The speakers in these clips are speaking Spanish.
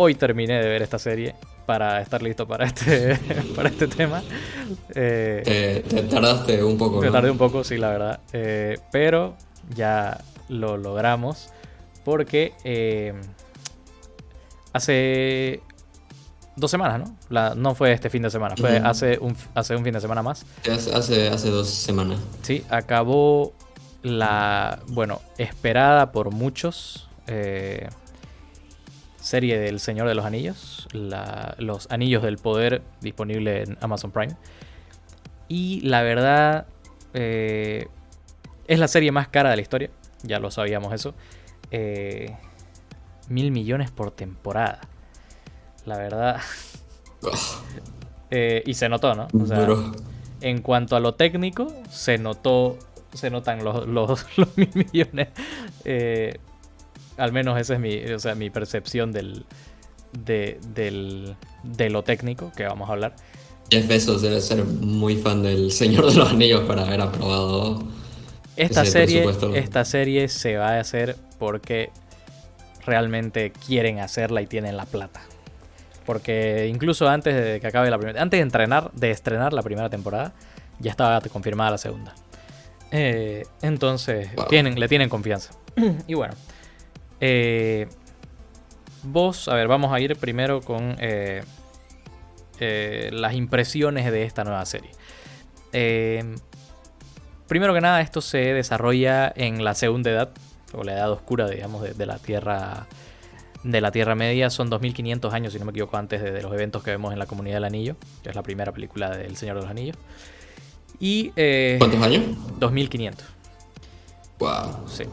hoy terminé de ver esta serie para estar listo para este, para este tema. Eh, te, tardaste un poco. Me tardé un poco, sí, la verdad. Eh, pero ya lo logramos porque eh, hace dos semanas, ¿no? no fue este fin de semana, fue hace, un, hace un fin de semana más. Hace, hace dos semanas. Sí, acabó la, bueno, esperada por muchos eh, serie del Señor de los Anillos, los Anillos del Poder disponible en Amazon Prime. Y la verdad, eh, es la serie más cara de la historia, ya lo sabíamos eso. Eh, mil millones por temporada. La verdad. Eh, y se notó, ¿no? O sea, en cuanto a lo técnico, se notó. Se notan los, los, mil millones. Eh, al menos esa es mi, o sea, mi percepción del, de, del, de lo técnico que vamos a hablar. Jeff Bezos debe ser muy fan del Señor de los Anillos para haber aprobado esta serie, esta serie se va a hacer porque realmente quieren hacerla y tienen la plata. Porque incluso antes de que acabe la primera, antes de entrenar, de estrenar la primera temporada, ya estaba confirmada la segunda. Eh, entonces, tienen, le tienen confianza. y bueno, eh, vos, a ver, vamos a ir primero con eh, las impresiones de esta nueva serie. primero que nada, esto se desarrolla en la segunda edad, o la edad oscura, digamos, de, la Tierra de la Tierra Media. Son 2500 años, si no me equivoco, antes de, los eventos que vemos en la Comunidad del Anillo, que es la primera película del Señor de los Anillos. Y, eh, ¿Cuántos años? 2500. Wow. Sí.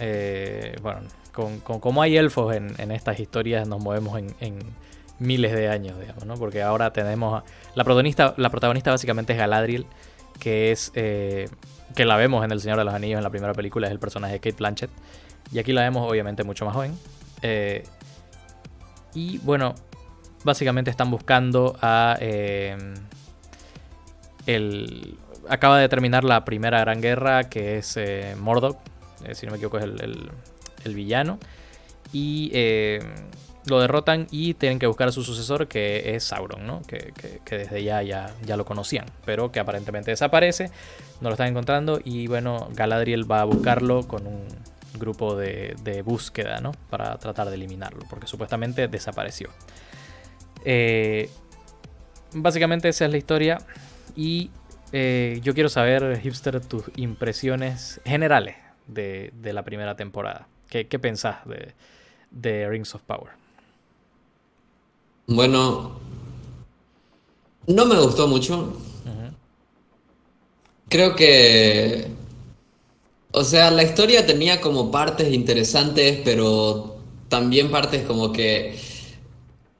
Eh, bueno, con, como hay elfos en, estas historias, nos movemos en, miles de años, digamos, ¿no? Porque ahora tenemos. La protagonista, la protagonista básicamente es Galadriel, que es. Eh, que la vemos en El Señor de los Anillos en la primera película, es el personaje de Kate Blanchett. Y aquí la vemos obviamente mucho más joven. Eh, y bueno, básicamente están buscando a... Eh, el, acaba de terminar la primera gran guerra, que es eh, Mordok, si no me equivoco es el villano. Y lo derrotan y tienen que buscar a su sucesor, que es Sauron, ¿no? Que, desde ya, ya, ya lo conocían, pero que aparentemente desaparece, no lo están encontrando y bueno, Galadriel va a buscarlo con un grupo de, búsqueda, ¿no? Para tratar de eliminarlo, porque supuestamente desapareció. Eh, básicamente esa es la historia y eh, yo quiero saber, Hipster, tus impresiones generales de, la primera temporada. ¿Qué, qué pensás de, de Rings of Power? Bueno, no me gustó mucho. Creo que, o sea, la historia tenía como partes interesantes, pero también partes como que,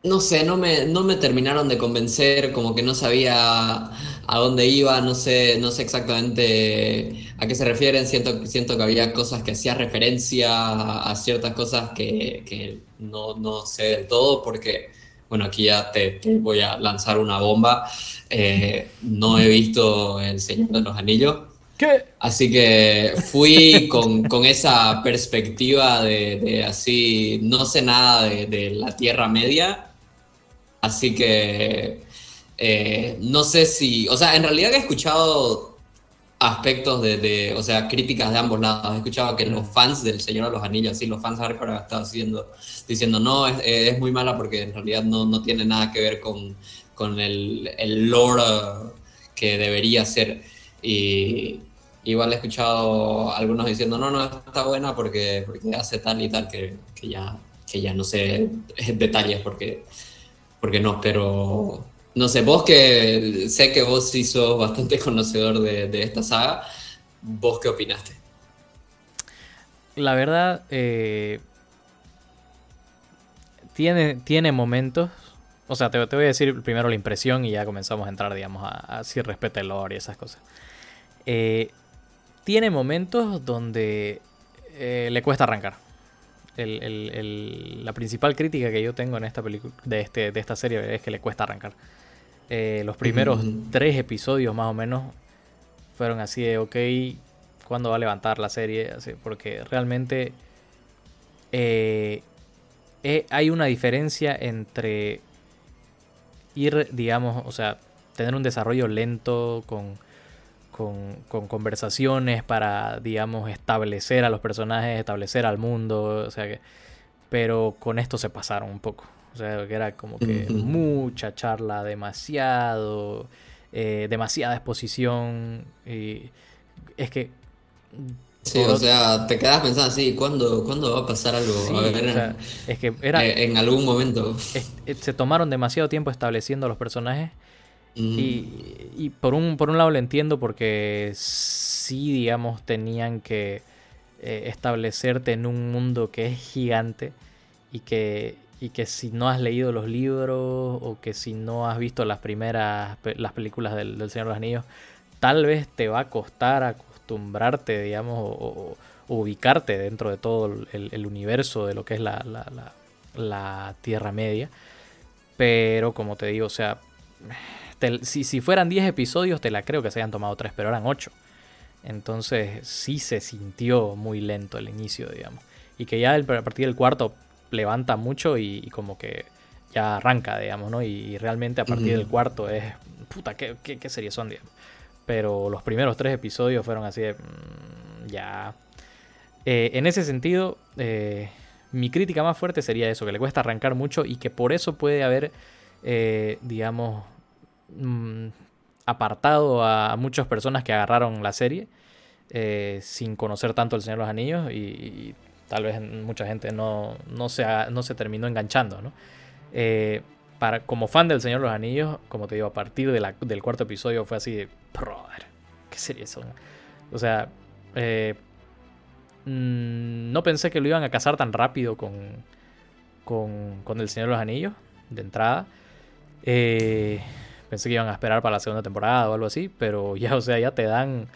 no sé, no me, no me terminaron de convencer, como que no sabía a dónde iba, no sé, no sé exactamente a qué se refieren, siento, siento que había cosas que hacía referencia a, ciertas cosas que, no, no sé del todo, porque bueno, aquí ya te, voy a lanzar una bomba. Eh, no he visto El Señor de los Anillos. ¿Qué? Así que fui con, esa perspectiva de, así, no sé nada de, la Tierra Media. Así que eh, no sé si, o sea, en realidad he escuchado aspectos de, o sea, críticas de ambos lados. He escuchado que los fans del Señor de los Anillos, sí, los fans hardcore han estado diciendo, diciendo no, es, es, muy mala porque en realidad no, no tiene nada que ver con, con el, el, lore que debería ser. Y igual he escuchado algunos diciendo, no, no, está buena porque, porque hace tal y tal que, que ya, que ya no sé detalles porque, porque no, pero no sé, vos que sé que vos sí sos bastante conocedor de, esta saga, ¿vos qué opinaste? La verdad, eh, tiene, tiene momentos. O sea, te, voy a decir primero la impresión y ya comenzamos a entrar, digamos, a, si respeta el lore y esas cosas. Eh, tiene momentos donde eh, le cuesta arrancar. la principal crítica que yo tengo en esta película, de, este, de esta serie, es que le cuesta arrancar. Eh, los primeros tres episodios más o menos fueron así de, ok, ¿cuándo va a levantar la serie? Así, porque realmente eh, eh, hay una diferencia entre ir, digamos, o sea, tener un desarrollo lento con, con, conversaciones para, digamos, establecer a los personajes, establecer al mundo, o sea que... Pero con esto se pasaron un poco. O sea, que era como que mucha charla, demasiado, eh, demasiada exposición. Y es que Sí, o sea, te quedas pensando así, ¿cuándo, ¿cuándo va a pasar algo? es que era, eh, en algún momento. Eh, se tomaron demasiado tiempo estableciendo los personajes. Y, y, por, un, por un lado lo entiendo porque sí, digamos, tenían que eh, establecerte en un mundo que es gigante y que, y que si no has leído los libros o que si no has visto las primeras las películas del, Señor de los Anillos, tal vez te va a costar acostumbrarte, digamos, o, ubicarte dentro de todo el, universo de lo que es la, la, Tierra Media. Pero como te digo, o sea, si, si, fueran 10 episodios, te la creo que se hayan tomado 3, pero eran 8. Entonces sí se sintió muy lento el inicio, digamos. Y que ya a partir del cuarto levanta mucho y, como que ya arranca, digamos, ¿no? Y, realmente a partir del cuarto es, puta, ¿qué, qué, qué series son, digamos? Pero los primeros tres episodios fueron así de... Mm, ya... Eh, en ese sentido, eh, mi crítica más fuerte sería eso, que le cuesta arrancar mucho y que por eso puede haber, eh, digamos, mm, apartado a muchas personas que agarraron la serie sin conocer tanto El Señor de los Anillos y, tal vez mucha gente no, no, se, no se terminó enganchando, ¿no? para, como fan del Señor de los Anillos, como te digo, a partir del cuarto episodio fue así de, brother, ¿qué sería eso? O sea, eh, mm, no pensé que lo iban a casar tan rápido con, con, el Señor de los Anillos, de entrada. Eh, pensé que iban a esperar para la segunda temporada o algo así, pero ya, o sea, ya te dan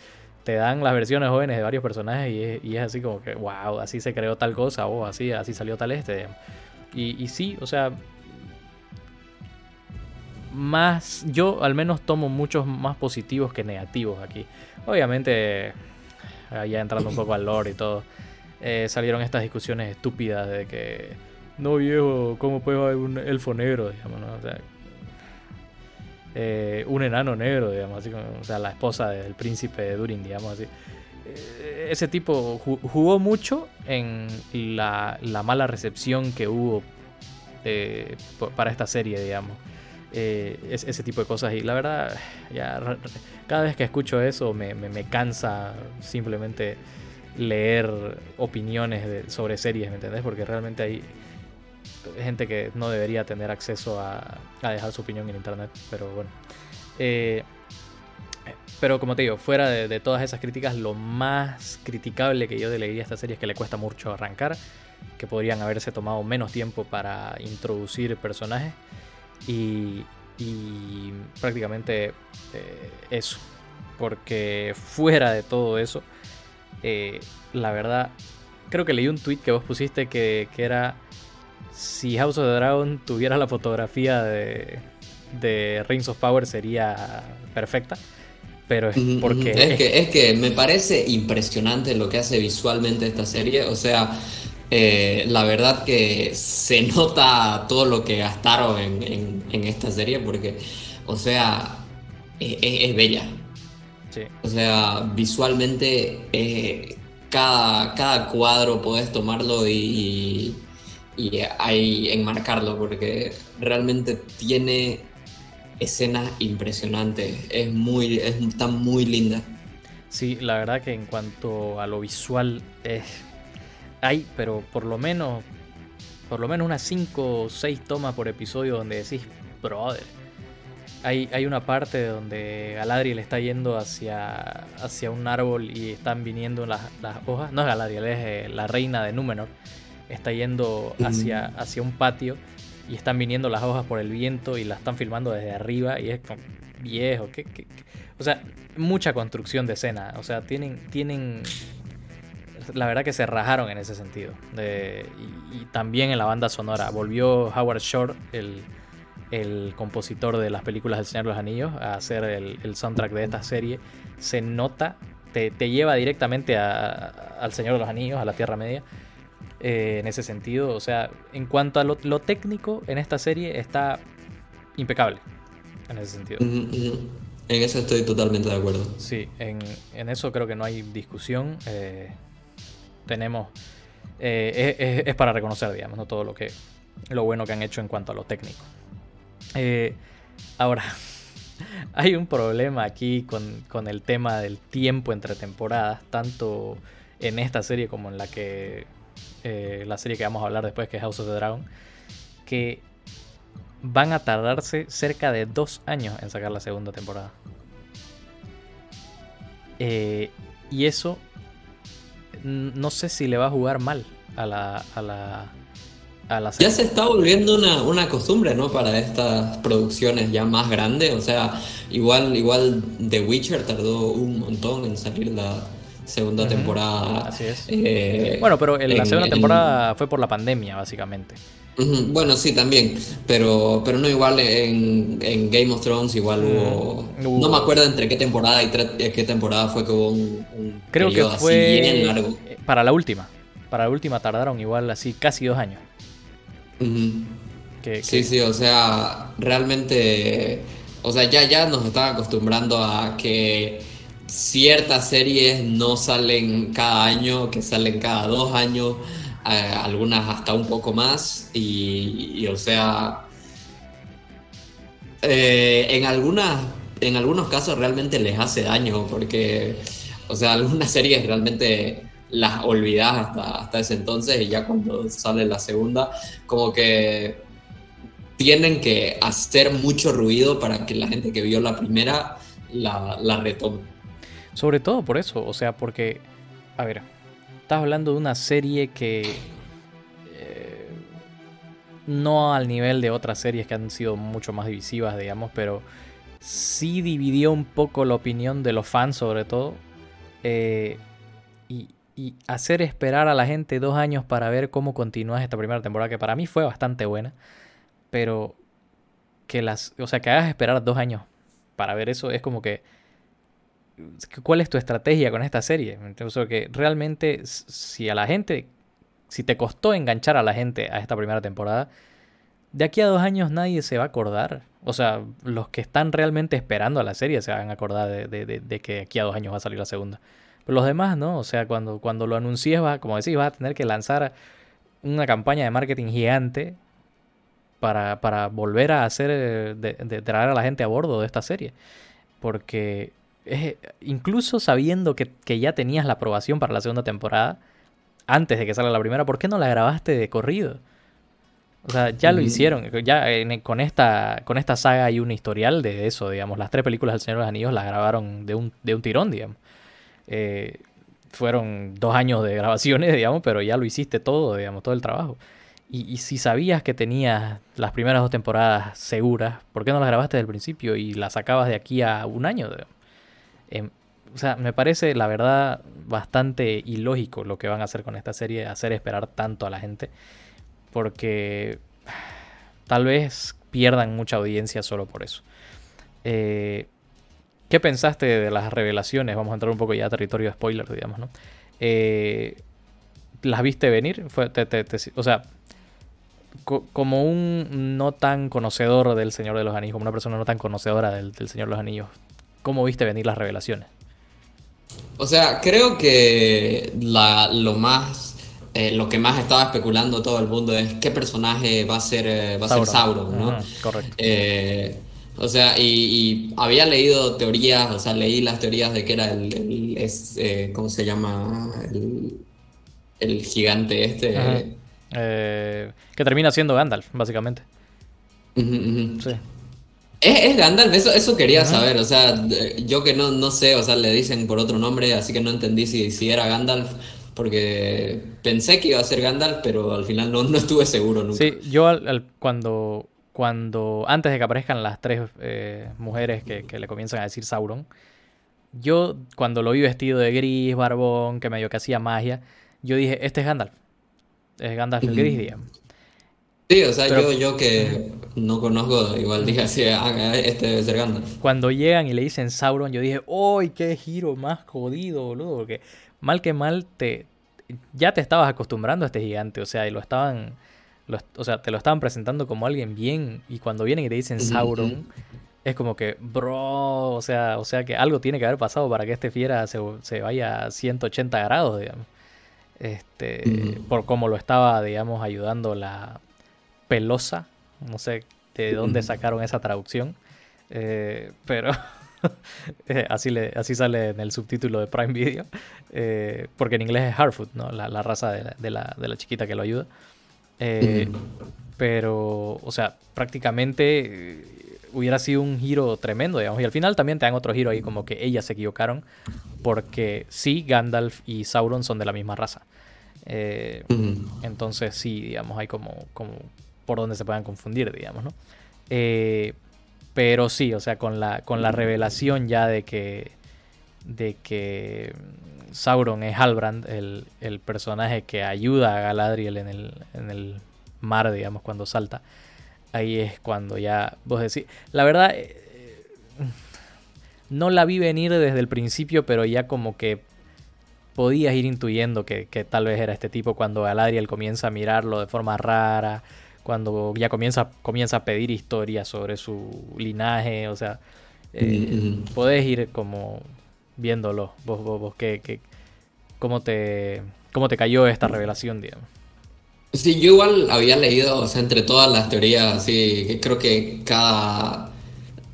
te dan las versiones jóvenes de varios personajes y es, así como que, wow, así se creó tal cosa o así, así salió tal este. Y, y sí, o sea, más, yo al menos tomo muchos más positivos que negativos aquí. Obviamente, ya entrando un poco al lore y todo, eh, salieron estas discusiones estúpidas de que, no viejo, ¿cómo puede haber un elfo negro? Eh, un enano negro, digamos, así o sea, la esposa del príncipe de Durin, digamos así. Eh, ese tipo jugó mucho en la, la mala recepción que hubo para esta serie, digamos. Eh, ese tipo de cosas. Y la verdad, ya cada vez que escucho eso me, cansa simplemente leer opiniones sobre series, ¿me entendés? Porque realmente hay gente que no debería tener acceso a, dejar su opinión en internet. Pero bueno. Eh, pero como te digo, fuera de, todas esas críticas, lo más criticable que yo le diría a esta serie es que le cuesta mucho arrancar, que podrían haberse tomado menos tiempo para introducir personajes. Y, prácticamente eh, eso. Porque fuera de todo eso, eh, la verdad, creo que leí un tweet que vos pusiste que, era si House of the Dragon tuviera la fotografía de, de Rings of Power sería perfecta. Pero es porque... Es que, es que me parece impresionante lo que hace visualmente esta serie. O sea, eh, la verdad que se nota todo lo que gastaron en, esta serie porque, o sea, es, bella. O sea, visualmente eh, cada, cada cuadro puedes tomarlo y, y, ahí enmarcarlo porque realmente tiene escenas impresionantes. Es muy, está muy linda. Sí, la verdad que en cuanto a lo visual es hay, pero por lo menos, por lo menos unas 5 o 6 tomas por episodio donde decís, brother. Hay, hay una parte donde Galadriel está yendo hacia, hacia un árbol y están viniendo las, hojas. No es Galadriel, es eh, la reina de Númenor. Está yendo hacia, hacia un patio y están viniendo las hojas por el viento y la están filmando desde arriba y es como viejo. ¿qué, O sea, mucha construcción de escena. O sea, tienen, tienen la verdad que se rajaron en ese sentido. y, también en la banda sonora. Volvió Howard Shore, el, compositor de las películas del Señor de los Anillos, a hacer el, soundtrack de esta serie. Se nota, te, lleva directamente al Señor de los Anillos, a la Tierra Media. En ese sentido. O sea, en cuanto a lo, técnico en esta serie está impecable. En ese sentido. En eso estoy totalmente de acuerdo. Sí, en, eso creo que no hay discusión. tenemos. es, para reconocer, digamos, ¿no? todo lo que. lo bueno que han hecho en cuanto a lo técnico. ahora, hay un problema aquí con, el tema del tiempo entre temporadas, tanto en esta serie como en la que eh, la serie que vamos a hablar después, que es House of the Dragon, que van a tardarse cerca de dos años en sacar la segunda temporada. Eh, y eso no sé si le va a jugar mal a la, a la, ya se está volviendo una, costumbre, ¿no? Para estas producciones ya más grandes. O sea, igual, igual The Witcher tardó un montón en salir la segunda temporada. Así es. Eh, bueno, pero la segunda temporada fue por la pandemia, básicamente. Bueno, sí, también, pero, pero no igual en, Game of Thrones igual hubo, No me acuerdo entre qué temporada y qué temporada fue que hubo un, Creo que fue bien largo. Para la última. Para la última tardaron igual así casi dos años sí, sí, o sea, realmente, o sea, ya, ya nos están acostumbrando a que ciertas series no salen cada año, que salen cada dos años, algunas hasta un poco más, y, o sea, eh, en algunas, en algunos casos realmente les hace daño, porque, o sea, algunas series realmente las olvidas hasta, hasta ese entonces y ya cuando sale la segunda, como que tienen que hacer mucho ruido para que la gente que vio la primera la, la retome. Sobre todo por eso, o sea, porque, a ver, estás hablando de una serie que eh, no al nivel de otras series que han sido mucho más divisivas, digamos, pero sí dividió un poco la opinión de los fans sobre todo. Eh, y, y hacer esperar a la gente dos años para ver cómo continúa esta primera temporada, que para mí fue bastante buena, pero que las, o sea, que hagas esperar dos años para ver eso es como que, ¿cuál es tu estrategia con esta serie? Entonces, que realmente, si a la gente, si te costó enganchar a la gente a esta primera temporada, de aquí a dos años nadie se va a acordar. O sea, los que están realmente esperando a la serie se van a acordar de, que aquí a dos años va a salir la segunda. Pero los demás, ¿no? O sea, cuando, cuando lo anuncies, va, como decís, vas a tener que lanzar una campaña de marketing gigante para, para volver a hacer, eh, de, traer a la gente a bordo de esta serie. Porque incluso sabiendo que, ya tenías la aprobación para la segunda temporada, antes de que salga la primera, ¿por qué no la grabaste de corrido? O sea, ya lo hicieron. Ya con, esta, con esta saga hay un historial de eso, digamos. Las tres películas del Señor de los Anillos las grabaron de un, de un tirón, digamos. Eh, fueron dos años de grabaciones, digamos, pero ya lo hiciste todo, digamos, todo el trabajo. Y, si sabías que tenías las primeras dos temporadas seguras, ¿por qué no las grabaste desde el principio y las sacabas de aquí a un año? Em, o sea, me parece, la verdad, bastante ilógico lo que van a hacer con esta serie, hacer esperar tanto a la gente, porque tal vez pierdan mucha audiencia solo por eso. Eh, ¿Qué pensaste de las revelaciones? Vamos a entrar un poco ya a territorio de spoilers, digamos, ¿no? Eh, ¿Las viste venir? O sea, como un no tan conocedor del Señor de los Anillos, como una persona no tan conocedora del, Señor de los Anillos, ¿cómo viste venir las revelaciones? O sea, creo que lo más eh, lo que más estaba especulando todo el mundo es qué personaje va a ser, eh, va a Sauron. ser Sauron, ¿no? correcto. O sea, y, había leído teorías, o sea, leí las teorías de que era el, eh, ¿cómo se llama? El, gigante este. Eh, que termina siendo Gandalf, básicamente. Sí. ¿Es, Gandalf? Eso, eso quería saber, o sea, yo que no, no sé, o sea, le dicen por otro nombre, así que no entendí si, si era Gandalf, porque pensé que iba a ser Gandalf, pero al final no, no estuve seguro nunca. Sí, yo al, cuando cuando antes de que aparezcan las tres eh, mujeres que, le comienzan a decir Sauron, yo cuando lo vi vestido de gris, barbón, que medio que hacía magia, yo dije, este es Gandalf. Es Gandalf el gris, digamos. Sí, o sea, yo, yo que no conozco, igual dije así, ah, este debe ser Gandalf. Cuando llegan y le dicen Sauron, yo dije, ¡ay, qué giro más jodido, boludo! Porque mal que mal te... ya te estabas acostumbrando a este gigante, o sea, y lo estaban, o sea, te lo estaban presentando como alguien bien, y cuando vienen y te dicen Sauron, es como que, bro, o sea, o sea que algo tiene que haber pasado para que este fiera se, se vaya a 180 grados, digamos. Este, por cómo lo estaba, digamos, ayudando la pelosa, no sé de dónde sacaron esa traducción, eh, pero eh, así, le, así sale en el subtítulo de Prime Video, eh, porque en inglés es Harfoot, ¿no? la, la raza de la, de, la, chiquita que lo ayuda. Pero, o sea, prácticamente hubiera sido un giro tremendo, digamos. Y al final también te dan otro giro ahí, como que ellas se equivocaron, porque sí, Gandalf y Sauron son de la misma raza. Entonces sí, digamos, hay como, como por donde se puedan confundir, digamos, ¿no? Eh, pero sí, o sea, con la, con la revelación ya de que, de que Sauron es Halbrand, el, el personaje que ayuda a Galadriel en el, en el mar, digamos, cuando salta. Ahí es cuando ya vos decís, la verdad, eh, no la vi venir desde el principio, pero ya como que podías ir intuyendo que, que, tal vez era este tipo cuando Galadriel comienza a mirarlo de forma rara, cuando ya comienza, comienza a pedir historias sobre su linaje, o sea, eh, podés ir como viéndolo, vos, vos, vos que, cómo, te, cómo te cayó esta revelación, digamos. Sí, yo igual había leído, o sea, entre todas las teorías, sí, creo que cada,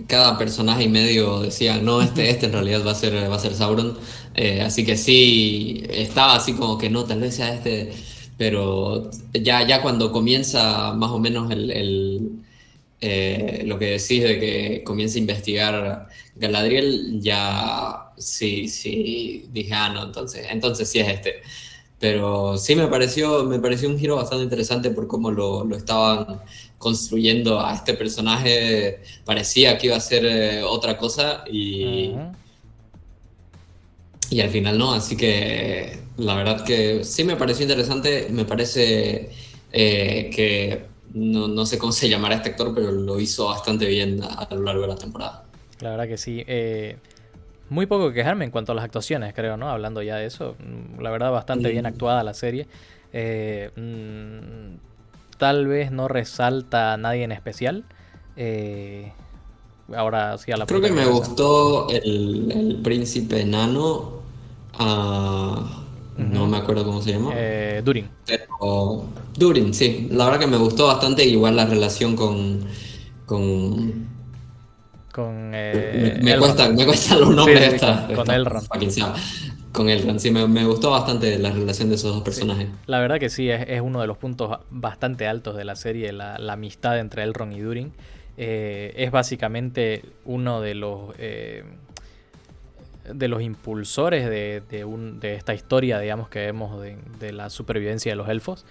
cada personaje y medio decía, no, este, este en realidad va a ser, va a ser Sauron. Eh, así que sí, estaba así como que no, tal vez sea este pero ya, ya cuando comienza más o menos el, eh, lo que decís de que comienza a investigar Galadriel, ya sí, sí, dije, ah, no, entonces, entonces sí es este. Pero sí me pareció, me pareció un giro bastante interesante por cómo lo, lo estaban construyendo a este personaje. Parecía que iba a ser eh, otra cosa y, y al final no, así que la verdad que sí me pareció interesante, me parece eh, que no, sé cómo se llamará este actor, pero lo hizo bastante bien a, lo largo de la temporada. La verdad que sí. Eh, muy poco que quejarme en cuanto a las actuaciones, creo, ¿no? Hablando ya de eso. Mm, la verdad, bastante bien mm. actuada la serie. Eh, mm, tal vez no resalta a nadie en especial. ahora sí a la Creo que me gustó el, el príncipe enano. No me acuerdo cómo se llama. Eh, Durin. Durin, sí. La verdad que me gustó bastante, igual la relación con. con. con eh, me, cuesta, me cuesta los nombres con, Elrond. Con Elrond, sí, me, gustó bastante la relación de esos dos personajes. La verdad que sí, es, uno de los puntos bastante altos de la serie, la, amistad entre Elrond y Durin. Eh, es básicamente uno de los de los impulsores de, de, esta historia, digamos, que vemos de, la supervivencia de los elfos,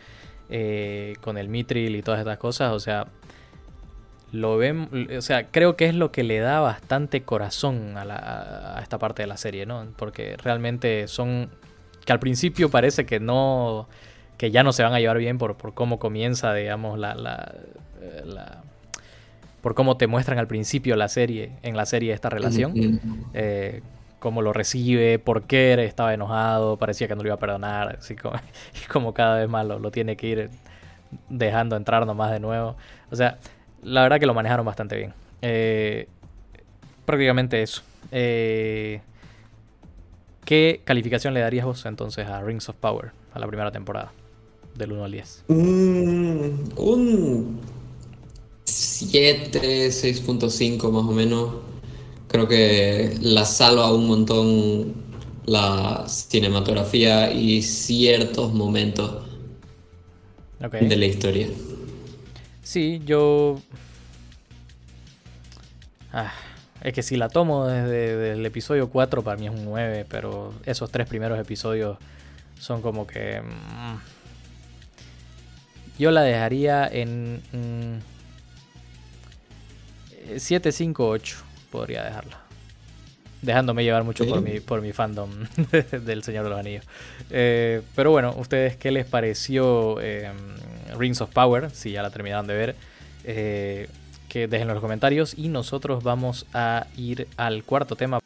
eh, con el Mitril y todas estas cosas, o sea, lo ven, o sea, creo que es lo que le da bastante corazón a, esta parte de la serie, ¿no? Porque realmente son, que al principio parece que no, que ya no se van a llevar bien por, por cómo comienza, digamos, la, la, eh, la por cómo te muestran al principio la serie, en la serie esta relación. Eh, cómo lo recibe, por qué estaba enojado, parecía que no lo iba a perdonar, así como, y como cada vez más lo, tiene que ir dejando entrar nomás de nuevo. O sea, la verdad que lo manejaron bastante bien. Eh, prácticamente eso. Eh, ¿Qué calificación le darías vos entonces a Rings of Power, a la primera temporada? Del 1 al 10. un 7, 6.5 más o menos. Creo que la salva un montón la cinematografía y ciertos momentos de la historia. Sí, yo... Ah, es que si la tomo desde el episodio 4 para mí es un 9, pero esos tres primeros episodios son como que... Mm, yo la dejaría en... 7, 5, 8 podría dejarla. Dejándome llevar mucho por, mi, por mi fandom del Señor de los Anillos. Eh, pero bueno, ¿ustedes qué les pareció em, Rings of Power? Si ya la terminaron de ver. Eh, que dejen en los comentarios. Y nosotros vamos a ir al cuarto tema.